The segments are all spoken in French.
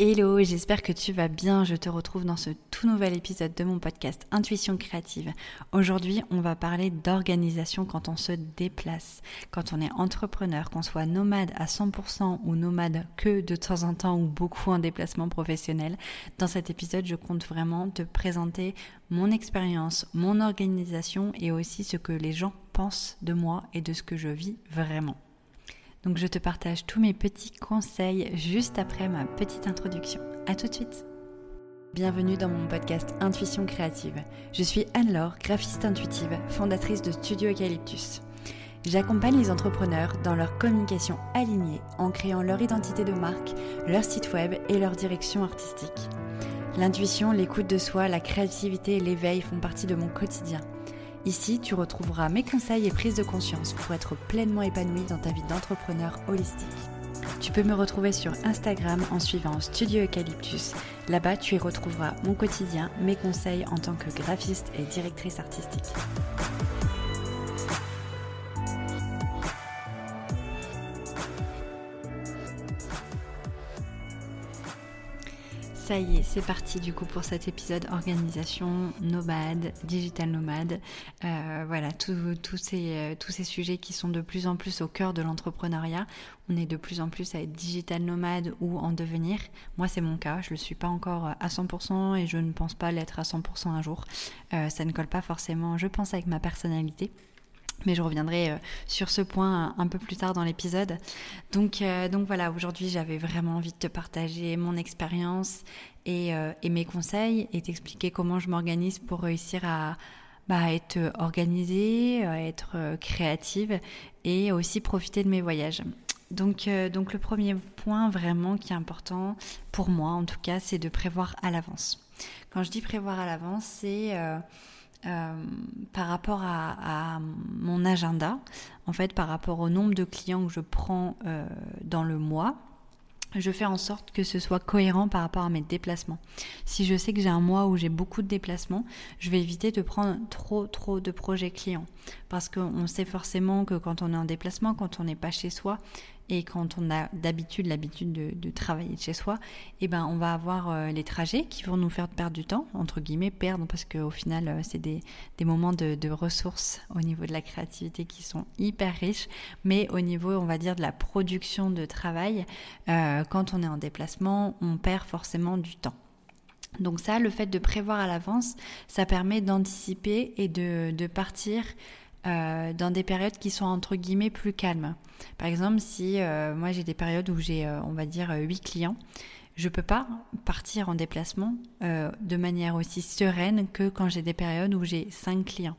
Hello, j'espère que tu vas bien. Je te retrouve dans ce tout nouvel épisode de mon podcast Intuition créative. Aujourd'hui, on va parler d'organisation quand on se déplace, quand on est entrepreneur, qu'on soit nomade à 100% ou nomade que de temps en temps ou beaucoup en déplacement professionnel. Dans cet épisode, je compte vraiment te présenter mon expérience, mon organisation et aussi ce que les gens pensent de moi et de ce que je vis vraiment. Donc je te partage tous mes petits conseils juste après ma petite introduction. A tout de suite. Bienvenue dans mon podcast Intuition créative. Je suis Anne-Laure, graphiste intuitive, fondatrice de Studio Eucalyptus. J'accompagne les entrepreneurs dans leur communication alignée en créant leur identité de marque, leur site web et leur direction artistique. L'intuition, l'écoute de soi, la créativité et l'éveil font partie de mon quotidien. Ici, tu retrouveras mes conseils et prises de conscience pour être pleinement épanoui dans ta vie d'entrepreneur holistique. Tu peux me retrouver sur Instagram en suivant Studio Eucalyptus. Là-bas, tu y retrouveras mon quotidien, mes conseils en tant que graphiste et directrice artistique. Ça y est, c'est parti du coup pour cet épisode organisation, nomade, digital nomade. Euh, voilà, tous ces, euh, tous ces sujets qui sont de plus en plus au cœur de l'entrepreneuriat. On est de plus en plus à être digital nomade ou en devenir. Moi, c'est mon cas. Je ne le suis pas encore à 100% et je ne pense pas l'être à 100% un jour. Euh, ça ne colle pas forcément, je pense, avec ma personnalité. Mais je reviendrai euh, sur ce point un peu plus tard dans l'épisode. Donc, euh, donc voilà, aujourd'hui j'avais vraiment envie de te partager mon expérience et, euh, et, mes conseils et t'expliquer comment je m'organise pour réussir à bah, être organisée, à être créative et aussi profiter de mes voyages. Donc, donc le premier point vraiment qui est important pour moi en tout cas, c'est de prévoir à l'avance. Quand je dis prévoir à l'avance, c'est euh, par rapport à, mon agenda, en fait par rapport au nombre de clients que je prends euh, dans le mois, je fais en sorte que ce soit cohérent par rapport à mes déplacements. Si je sais que j'ai un mois où j'ai beaucoup de déplacements, je vais éviter de prendre trop trop de projets clients parce qu'on sait forcément que quand on est en déplacement, quand on n'est pas chez soi, et quand on a d'habitude l'habitude de, travailler de chez soi, eh ben on va avoir euh, les trajets qui vont nous faire perdre du temps, entre guillemets perdre, parce qu'au final euh, c'est des, des, moments de, ressources au niveau de la créativité qui sont hyper riches, mais au niveau on va dire de la production de travail, euh, quand on est en déplacement, on perd forcément du temps. Donc ça, le fait de prévoir à l'avance, ça permet d'anticiper et de partir euh, dans des périodes qui sont entre guillemets plus calmes. Par exemple, si euh, moi j'ai des périodes où j'ai, euh, on va dire, 8 clients, je peux pas partir en déplacement de manière aussi sereine que quand j'ai des périodes où j'ai 5 clients.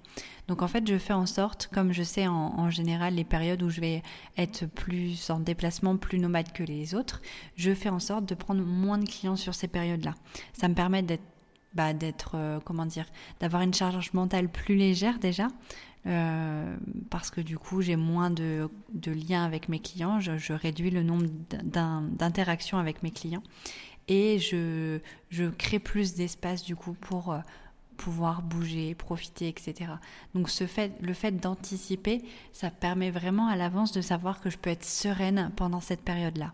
Donc en fait, je fais en sorte, comme je sais en, en, général les périodes où je vais être plus en déplacement, plus nomade que les autres, je fais en sorte de prendre moins de clients sur ces périodes-là. Ça me permet d'être bah, d'être comment dire d'avoir une charge mentale plus légère déjà euh, parce que du coup j'ai moins de, liens avec mes clients, je, réduis le nombre d'interactions avec mes clients et je, crée plus d'espace du coup pour euh, pouvoir bouger, profiter, etc. Donc le fait d'anticiper, ça permet vraiment à l'avance de savoir que je peux être sereine pendant cette période-là.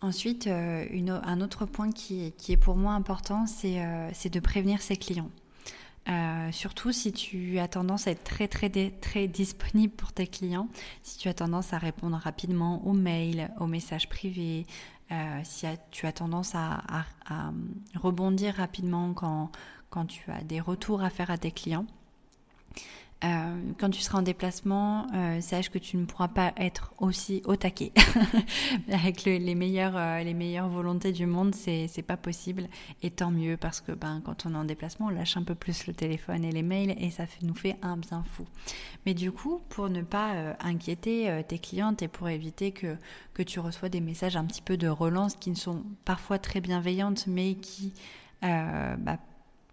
Ensuite, euh, un autre point qui, est pour moi important, c'est de prévenir ses clients. Euh, surtout si tu as tendance à être très très très disponible pour tes clients, si tu as tendance à répondre rapidement aux mails, aux messages privés, euh, si tu as tendance à, à, rebondir rapidement quand, quand tu as des retours à faire à tes clients. Euh, quand tu seras en déplacement, euh, sache que tu ne pourras pas être aussi au taquet. Avec les, meilleures, euh, les meilleures volontés du monde, c'est, pas possible. Et tant mieux parce que ben, quand on est en déplacement, on lâche un peu plus le téléphone et les mails et ça nous fait un bien fou. Mais du coup, pour ne pas inquiéter tes clientes et pour éviter que, tu reçois des messages un petit peu de relance qui ne sont parfois très bienveillantes mais qui bah,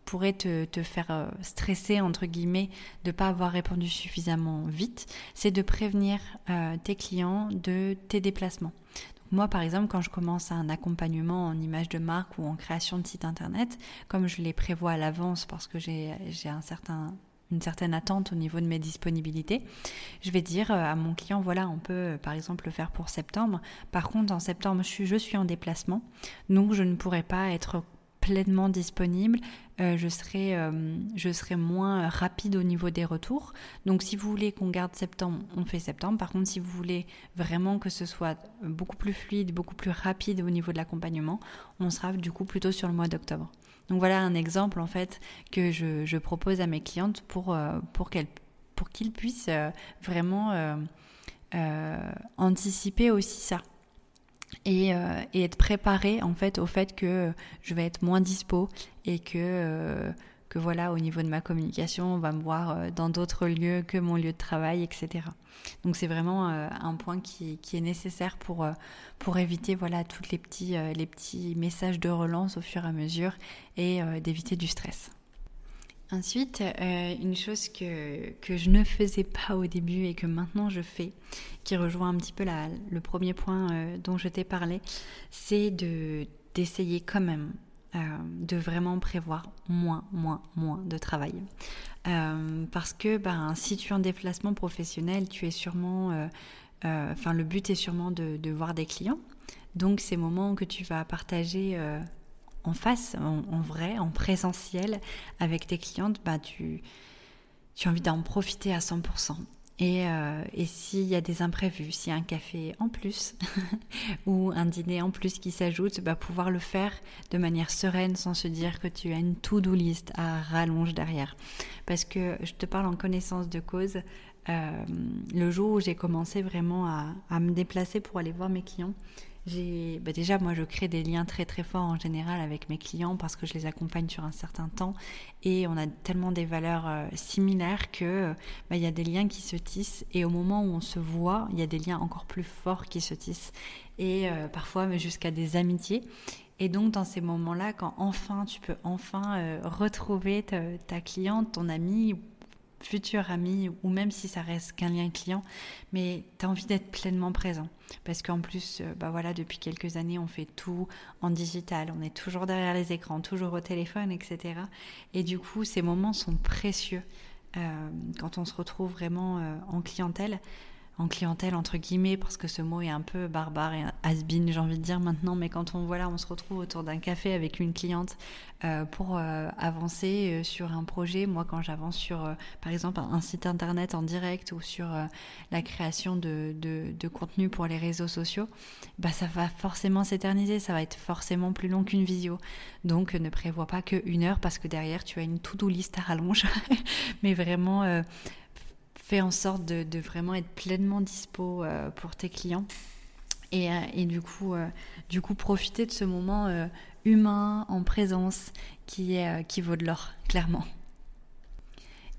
pourrait te, te, faire euh, stresser, entre guillemets, de ne pas avoir répondu suffisamment vite, c'est de prévenir euh, tes clients de tes déplacements. Donc moi, par exemple, quand je commence un accompagnement en image de marque ou en création de site internet, comme je les prévois à l'avance parce que j'ai un certain une certaine attente au niveau de mes disponibilités, je vais dire à mon client, voilà, on peut par exemple le faire pour septembre. Par contre, en septembre, je suis, je suis en déplacement, donc je ne pourrai pas être pleinement disponible, euh, je, serai, euh, je serai moins rapide au niveau des retours. Donc si vous voulez qu'on garde septembre, on fait septembre. Par contre, si vous voulez vraiment que ce soit beaucoup plus fluide, beaucoup plus rapide au niveau de l'accompagnement, on sera du coup plutôt sur le mois d'octobre. Donc voilà un exemple en fait que je, propose à mes clientes pour, euh, pour pour qu'ils puissent vraiment anticiper aussi ça. Euh, et, être préparé en fait au fait que je vais être moins dispo et que euh, que voilà au niveau de ma communication on va me voir euh, dans d'autres lieux que mon lieu de travail etc donc c'est vraiment un point qui, qui, est nécessaire pour pour éviter voilà tous les petits les petits messages de relance au fur et à mesure et d'éviter du stress Ensuite, euh, une chose que, que, je ne faisais pas au début et que maintenant je fais, qui rejoint un petit peu la, le premier point euh, dont je t'ai parlé, c'est de, d'essayer quand même euh, de vraiment prévoir moins, moins, moins de travail. parce que ben, si tu es en déplacement professionnel, tu es sûrement... Enfin, le but est sûrement de, de, voir des clients. Donc, ces moments que tu vas partager en face, en, vrai, en présentiel avec tes clientes, bah, tu, as envie d'en profiter à 100%. Et, euh, et s'il y a des imprévus, s'il y a un café en plus ou un dîner en plus qui s'ajoute, bah, pouvoir le faire de manière sereine sans se dire que tu as une to-do list à rallonge derrière. Parce que je te parle en connaissance de cause. Euh, le jour où j'ai commencé vraiment à me déplacer pour aller voir mes clients, bah déjà moi je crée des liens très très forts en général avec mes clients parce que je les accompagne sur un certain temps. Et on a tellement des valeurs euh, similaires que bah, il y a des liens qui se tissent. Et au moment où on se voit il y a des liens encore plus forts qui se tissent. Et euh, parfois jusqu'à des amitiés. Et donc dans ces moments-là, quand enfin tu peux enfin euh, retrouver ta, ta, cliente, ton ami futur ami ou même si ça reste qu'un lien client, mais tu as envie d'être pleinement présent. Parce qu'en plus, euh, bah voilà, depuis quelques années, on fait tout en digital, on est toujours derrière les écrans, toujours au téléphone, etc. Et du coup, ces moments sont précieux euh, quand on se retrouve vraiment euh, en clientèle en clientèle entre guillemets parce que ce mot est un peu barbare et has-been j'ai envie de dire maintenant mais quand on voilà on se retrouve autour d'un café avec une cliente euh, pour euh, avancer euh, sur un projet. Moi quand j'avance sur par exemple un site internet en direct ou sur la création de, de, contenu pour les réseaux sociaux bah ça va forcément s'éterniser. Ça va être forcément plus long qu'une visio. Donc ne prévois pas que une heure parce que derrière tu as une to-do list à rallonge. Mais vraiment fais en sorte de, vraiment être pleinement dispo euh, pour tes clients. Et, euh, du, coup, euh, du coup, profiter de ce moment humain, en présence, qui, est, qui vaut de l'or, clairement.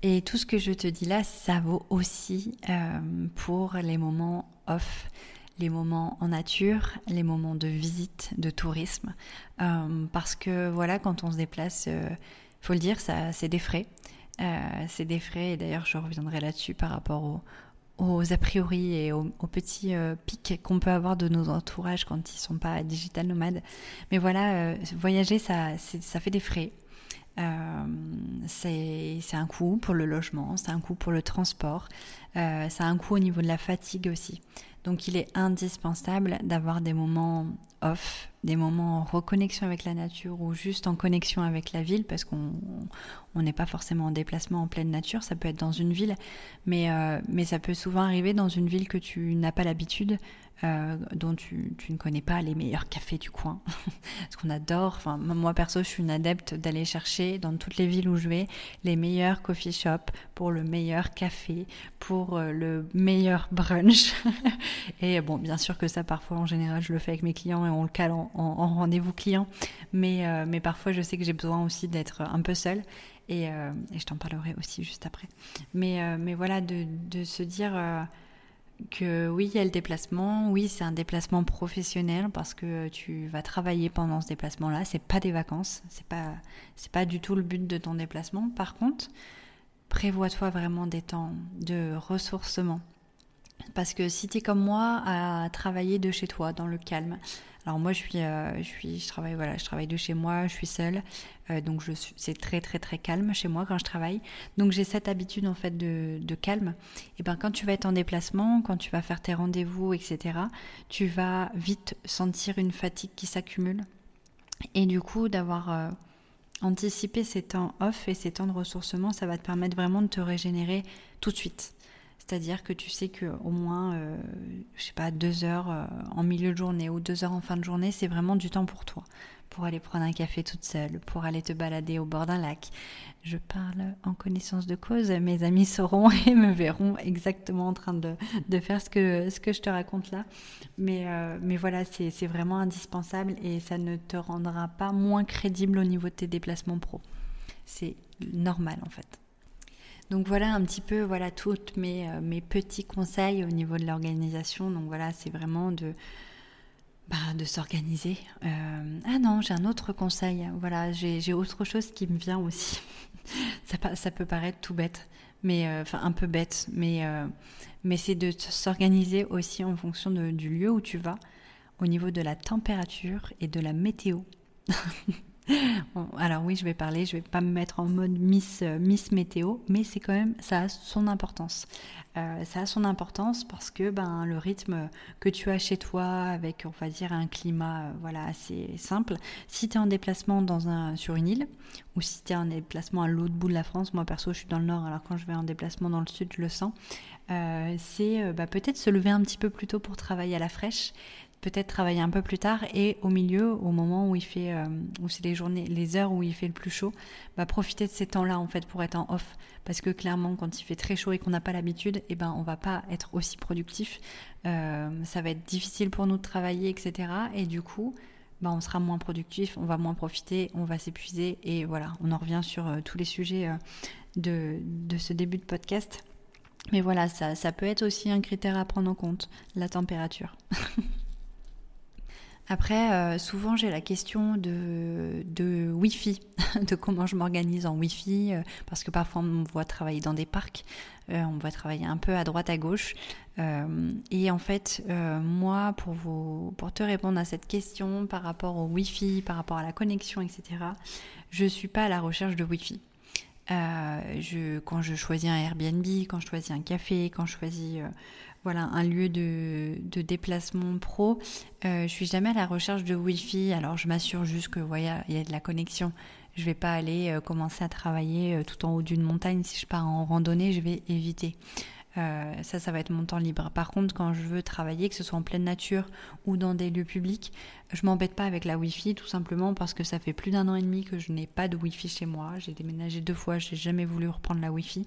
Et tout ce que je te dis là, ça vaut aussi pour les moments off, les moments en nature, les moments de visite, de tourisme. parce que voilà, quand on se déplace, il faut le dire, ça, c'est des frais. Euh, c'est des frais, et d'ailleurs je reviendrai là-dessus par rapport aux, a priori et aux, petits euh, pics qu'on peut avoir de nos entourages quand ils sont pas digital nomades. Mais voilà, euh, voyager, ça, ça fait des frais. c'est un coût pour le logement, c'est un coût pour le transport, c'est un coût au niveau de la fatigue aussi. Donc il est indispensable d'avoir des moments off, des moments en reconnexion avec la nature ou juste en connexion avec la ville parce qu'on n'est pas forcément en déplacement en pleine nature, ça peut être dans une ville, mais, euh, mais ça peut souvent arriver dans une ville que tu n'as pas l'habitude, euh, dont tu, tu, ne connais pas les meilleurs cafés du coin. Ce qu'on adore, enfin, moi perso, je suis une adepte d'aller chercher dans toutes les villes où je vais les meilleurs coffee shops pour le meilleur café, pour euh, le meilleur brunch. et bon, bien sûr que ça, parfois, en général, je le fais avec mes clients et on le cale en, en, rendez-vous client. Mais, mais parfois, je sais que j'ai besoin aussi d'être un peu seule. Et, et je t'en parlerai aussi juste après. Mais, mais voilà, de, de se dire que oui, il y a le déplacement, oui, c'est un déplacement professionnel parce que tu vas travailler pendant ce déplacement-là, c'est pas des vacances, c'est pas c'est pas du tout le but de ton déplacement. Par contre, prévois-toi vraiment des temps de ressourcement. Parce que si tu es comme moi à travailler de chez toi, dans le calme, alors moi je suis, euh, je suis, je travaille, voilà, je travaille de chez moi, je suis seule, euh, donc je c'est très très très calme chez moi quand je travaille. Donc j'ai cette habitude en fait de, calme. Et ben quand tu vas être en déplacement, quand tu vas faire tes rendez-vous, etc., tu vas vite sentir une fatigue qui s'accumule. Et du coup d'avoir euh, anticipé ces temps off et ces temps de ressourcement, ça va te permettre vraiment de te régénérer tout de suite. C'est-à-dire que tu sais qu'au moins, euh, je sais pas, deux heures euh, en milieu de journée ou deux heures en fin de journée, c'est vraiment du temps pour toi. Pour aller prendre un café toute seule, pour aller te balader au bord d'un lac. Je parle en connaissance de cause, mes amis sauront et me verront exactement en train de, de faire ce que, ce que je te raconte là. Mais, euh, mais voilà, c'est vraiment indispensable et ça ne te rendra pas moins crédible au niveau de tes déplacements pro. C'est normal en fait. Donc voilà un petit peu voilà tous mes, euh, mes petits conseils au niveau de l'organisation. Donc voilà, c'est vraiment de, bah, s'organiser. Euh, ah non, j'ai un autre conseil. Voilà, j'ai autre chose qui me vient aussi. ça, peut paraître tout bête, mais euh, enfin un peu bête, mais, mais c'est de s'organiser aussi en fonction du lieu où tu vas, au niveau de la température et de la météo. alors oui, je vais parler, je vais pas me mettre en mode Miss, euh, Miss Météo, mais c'est quand même, ça a son importance. Euh, ça a son importance parce que ben, le rythme que tu as chez toi avec, on va dire, un climat euh, voilà, assez simple, si tu es en déplacement sur une île ou si tu es en déplacement à l'autre bout de la France, moi perso je suis dans le nord, alors quand je vais en déplacement dans le sud, je le sens, c'est bah, peut-être se lever un petit peu plus tôt pour travailler à la fraîche, peut-être travailler un peu plus tard et au milieu, au moment où il fait, euh, où c'est les journées, les heures où il fait le plus chaud, bah profiter de ces temps-là en fait pour être en off, parce que clairement quand il fait très chaud et qu'on n'a pas l'habitude, et eh ben on va pas être aussi productif, euh, ça va être difficile pour nous de travailler, etc. Et du coup, bah on sera moins productif, on va moins profiter, on va s'épuiser et voilà, on en revient sur euh, tous les sujets de, de ce début de podcast. Mais voilà, ça, ça peut être aussi un critère à prendre en compte, la température. Après, euh, souvent j'ai la question de, Wi-Fi, de comment je m'organise en Wi-Fi, euh, parce que parfois on me voit travailler dans des parcs, euh, on me voit travailler un peu à droite à gauche. et en fait, moi, pour, vous, pour te répondre à cette question par rapport au Wi-Fi, par rapport à la connexion, etc., je ne suis pas à la recherche de Wi-Fi. quand je choisis un Airbnb, quand je choisis un café, quand je choisis voilà, un lieu de, déplacement pro, euh, je suis jamais à la recherche de Wi-Fi. Alors je m'assure juste que voilà, il y a de la connexion. Je vais pas aller euh, commencer à travailler euh, tout en haut d'une montagne. Si je pars en randonnée, je vais éviter. Euh, ça, ça va être mon temps libre. Par contre, quand je veux travailler, que ce soit en pleine nature ou dans des lieux publics, je m'embête pas avec la Wi-Fi, tout simplement parce que ça fait plus d'un an et demi que je n'ai pas de Wi-Fi chez moi. J'ai déménagé deux fois, j'ai jamais voulu reprendre la Wi-Fi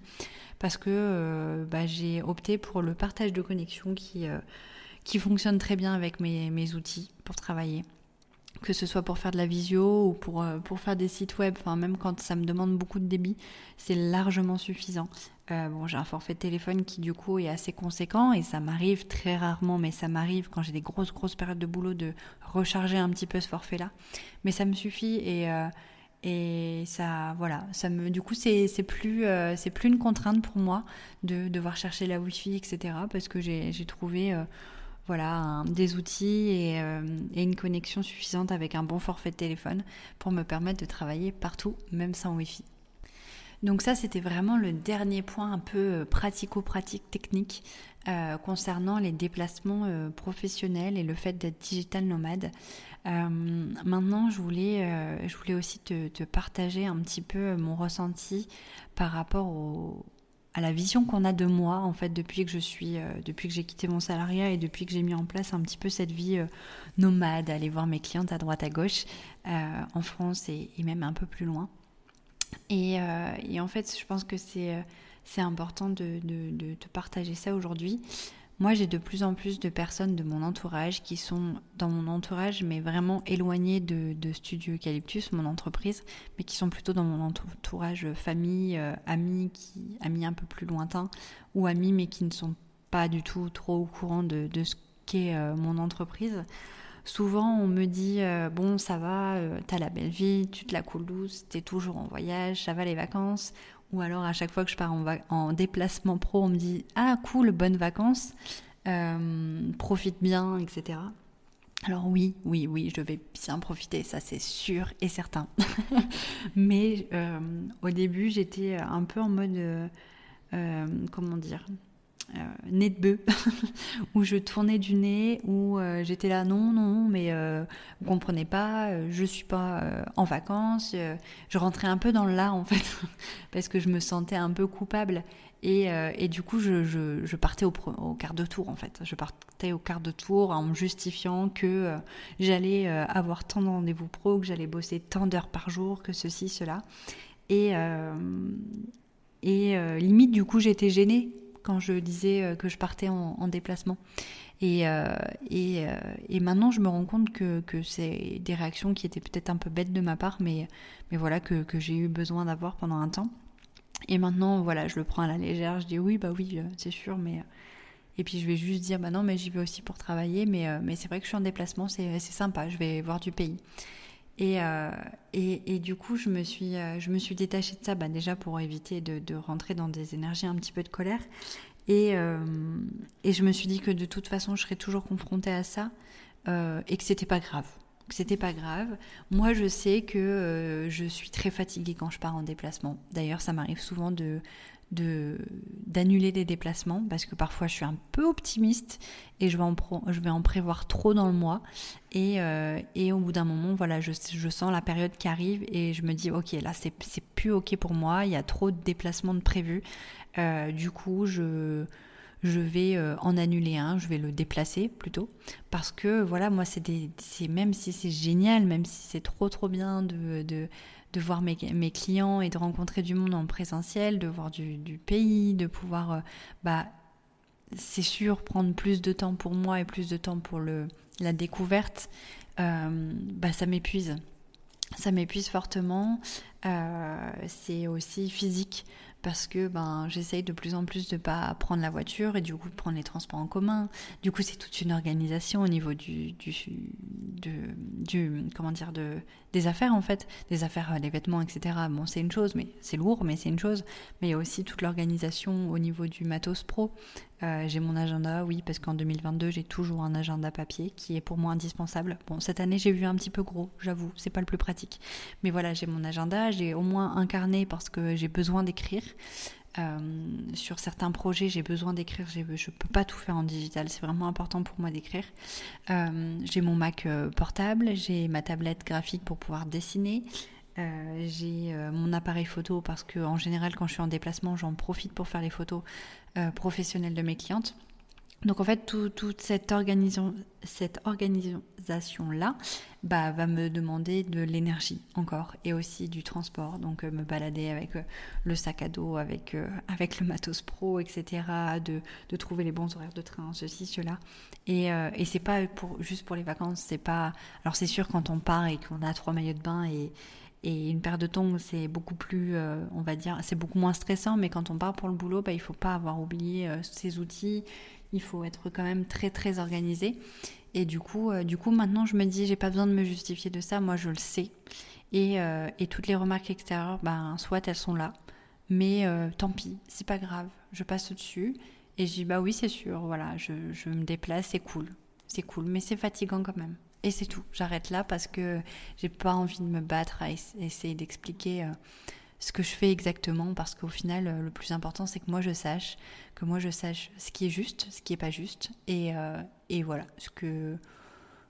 parce que euh, bah, j'ai opté pour le partage de connexion qui, euh, qui fonctionne très bien avec mes, outils pour travailler que ce soit pour faire de la visio ou pour, pour faire des sites web, enfin même quand ça me demande beaucoup de débit, c'est largement suffisant. Euh, bon, j'ai un forfait de téléphone qui du coup est assez conséquent et ça m'arrive très rarement, mais ça m'arrive quand j'ai des grosses grosses périodes de boulot de recharger un petit peu ce forfait-là. Mais ça me suffit et euh, et ça voilà, ça me du coup c'est plus euh, plus une contrainte pour moi de devoir chercher la wifi etc parce que j'ai j'ai trouvé voilà, des outils et, et, une connexion suffisante avec un bon forfait de téléphone pour me permettre de travailler partout, même sans Wi-Fi. Donc ça, c'était vraiment le dernier point un peu euh, pratico-pratique technique euh, concernant les déplacements euh, professionnels et le fait d'être digital nomade. maintenant, je voulais, je voulais aussi te, partager un petit peu mon ressenti par rapport à la vision qu'on a de moi en fait depuis que je suis depuis que j'ai quitté mon salariat et depuis que j'ai mis en place un petit peu cette vie nomade aller voir mes clientes à droite à gauche en France et, même un peu plus loin euh, et, en fait, je pense que c'est euh, important de, te partager ça aujourd'hui. Moi, j'ai de plus en plus de personnes de mon entourage qui sont dans mon entourage, mais vraiment éloignées de, Studio Eucalyptus, mon entreprise, mais qui sont plutôt dans mon entourage famille, euh, amis, qui, amis un peu plus lointains, ou amis, mais qui ne sont pas du tout trop au courant de, ce qu'est mon entreprise. Souvent, on me dit euh, Bon, ça va, euh, t'as la belle vie, tu te la coules douce, t'es toujours en voyage, ça va les vacances. Ou alors, à chaque fois que je pars en, déplacement pro, on me dit Ah, cool, bonnes vacances. profite bien, etc. Alors oui, oui, oui, je vais bien profiter, ça c'est sûr et certain. Mais au début, j'étais un peu en mode, comment dire, euh, nez de bœuf, où je tournais du nez, où euh, j'étais là, non, non, mais euh, vous comprenez pas, je suis pas en vacances. je rentrais un peu dans le là, en fait, parce que je me sentais un peu coupable. Et, du coup, je, partais au, au, quart de tour, en fait. Je partais au quart de tour en me justifiant que j'allais avoir tant de rendez-vous pro, que j'allais bosser tant d'heures par jour, que ceci, cela. Et, et limite, du coup, j'étais gênée quand je disais euh, que je partais en, déplacement. Et, euh, euh, et, maintenant, je me rends compte que, que c'est des réactions qui étaient peut-être un peu bêtes de ma part, mais, mais voilà, que, que j'ai eu besoin d'avoir pendant un temps. Et maintenant, voilà, je le prends à la légère, je dis oui, bah oui, c'est sûr, mais... Et puis je vais juste dire, bah non, mais j'y vais aussi pour travailler, mais, mais c'est vrai que je suis en déplacement, c'est sympa, je vais voir du pays. Euh, et, du coup, je me suis, euh, je détachée de ça, bah, déjà pour éviter de, de, rentrer dans des énergies un petit peu de colère. Et, euh, et, je me suis dit que de toute façon, je serais toujours confrontée à ça et que c'était pas grave. C'était pas grave. Moi, je sais que je suis très fatiguée quand je pars en déplacement. D'ailleurs, ça m'arrive souvent de, d'annuler des déplacements parce que parfois je suis un peu optimiste et je vais en, prévoir trop dans le mois et, euh, et au bout d'un moment voilà je, sens la période qui arrive et je me dis ok là c'est, c'est plus ok pour moi il y a trop de déplacements de prévus euh, du coup je je vais euh, en annuler un, je vais le déplacer plutôt, parce que voilà, moi c'est même si c'est génial, même si c'est trop trop bien de, voir mes, clients et de rencontrer du monde en présentiel, de voir du, pays, de pouvoir, euh, bah, c'est sûr, prendre plus de temps pour moi et plus de temps pour le, la découverte, euh, bah, ça m'épuise. Ça m'épuise fortement. C'est aussi physique parce que ben j'essaye de plus en plus de pas prendre la voiture et du coup de prendre les transports en commun. Du coup, c'est toute une organisation au niveau du du, du, comment dire de des affaires en fait, des affaires les vêtements etc. Bon, c'est une chose, mais c'est lourd, mais c'est une chose. Mais il y a aussi toute l'organisation au niveau du matos pro. Euh, j'ai mon agenda, oui, parce qu'en 2022 j'ai toujours un agenda papier qui est pour moi indispensable. Bon, cette année j'ai vu un petit peu gros, j'avoue, c'est pas le plus pratique. Mais voilà, j'ai mon agenda, j'ai au moins un carnet parce que j'ai besoin d'écrire. Euh, sur certains projets, j'ai besoin d'écrire, je ne peux pas tout faire en digital, c'est vraiment important pour moi d'écrire. Euh, j'ai mon Mac euh, portable, j'ai ma tablette graphique pour pouvoir dessiner, j'ai mon appareil photo parce que en général quand je suis en déplacement, j'en profite pour faire les photos professionnelles de mes clientes. Donc en fait, toute cette, organisation, cette organisation-là bah, va me demander de l'énergie encore et aussi du transport. Donc euh, me balader avec euh, le sac à dos, avec, euh, avec le matos pro, etc. De, de, trouver les bons horaires de train, ceci, cela. Et, et c'est pas pour, juste pour les vacances, c'est pas... Alors c'est sûr quand on part et qu'on a trois maillots de bain et, et une paire de tongs, c'est beaucoup plus, on va dire, c'est beaucoup moins stressant, mais quand on part pour le boulot, bah, il faut pas avoir oublié ses outils, il faut être quand même très très organisé. Et du coup, euh, du coup maintenant je me dis, j'ai pas besoin de me justifier de ça, moi je le sais. Et, euh, et toutes les remarques extérieures, ben, soit elles sont là, mais euh, tant pis, c'est pas grave, je passe au-dessus. Et je dis, bah oui, c'est sûr, voilà, je, je me déplace, c'est cool, c'est cool, mais c'est fatigant quand même. Et c'est tout, j'arrête là parce que j'ai pas envie de me battre à essayer d'expliquer ce que je fais exactement parce qu'au final, euh, le plus important, c'est que moi je sache, que moi je sache ce qui est juste, ce qui est pas juste, et, euh, et voilà, ce que,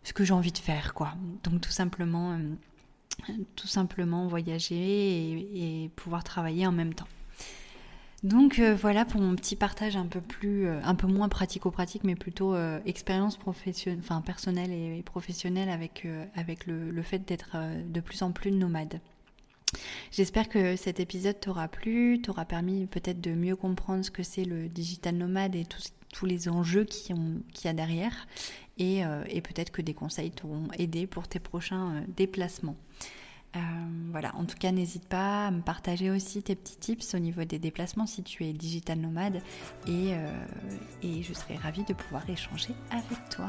ce que j'ai envie de faire, quoi. Donc tout simplement, euh, tout simplement voyager et, pouvoir travailler en même temps. Donc voilà pour mon petit partage un peu plus, un peu moins pratico-pratique, mais plutôt expérience professionnelle, enfin personnelle et, professionnelle avec, avec le, le fait d'être de plus en plus nomade. J'espère que cet épisode t'aura plu, t'aura permis peut-être de mieux comprendre ce que c'est le digital nomade et tous les enjeux qu'il y a derrière. Euh, et, peut-être que des conseils t'auront aidé pour tes prochains euh, déplacements. Euh, voilà, en tout cas, n'hésite pas à me partager aussi tes petits tips au niveau des déplacements si tu es digital nomade et, et je serai ravie de pouvoir échanger avec toi.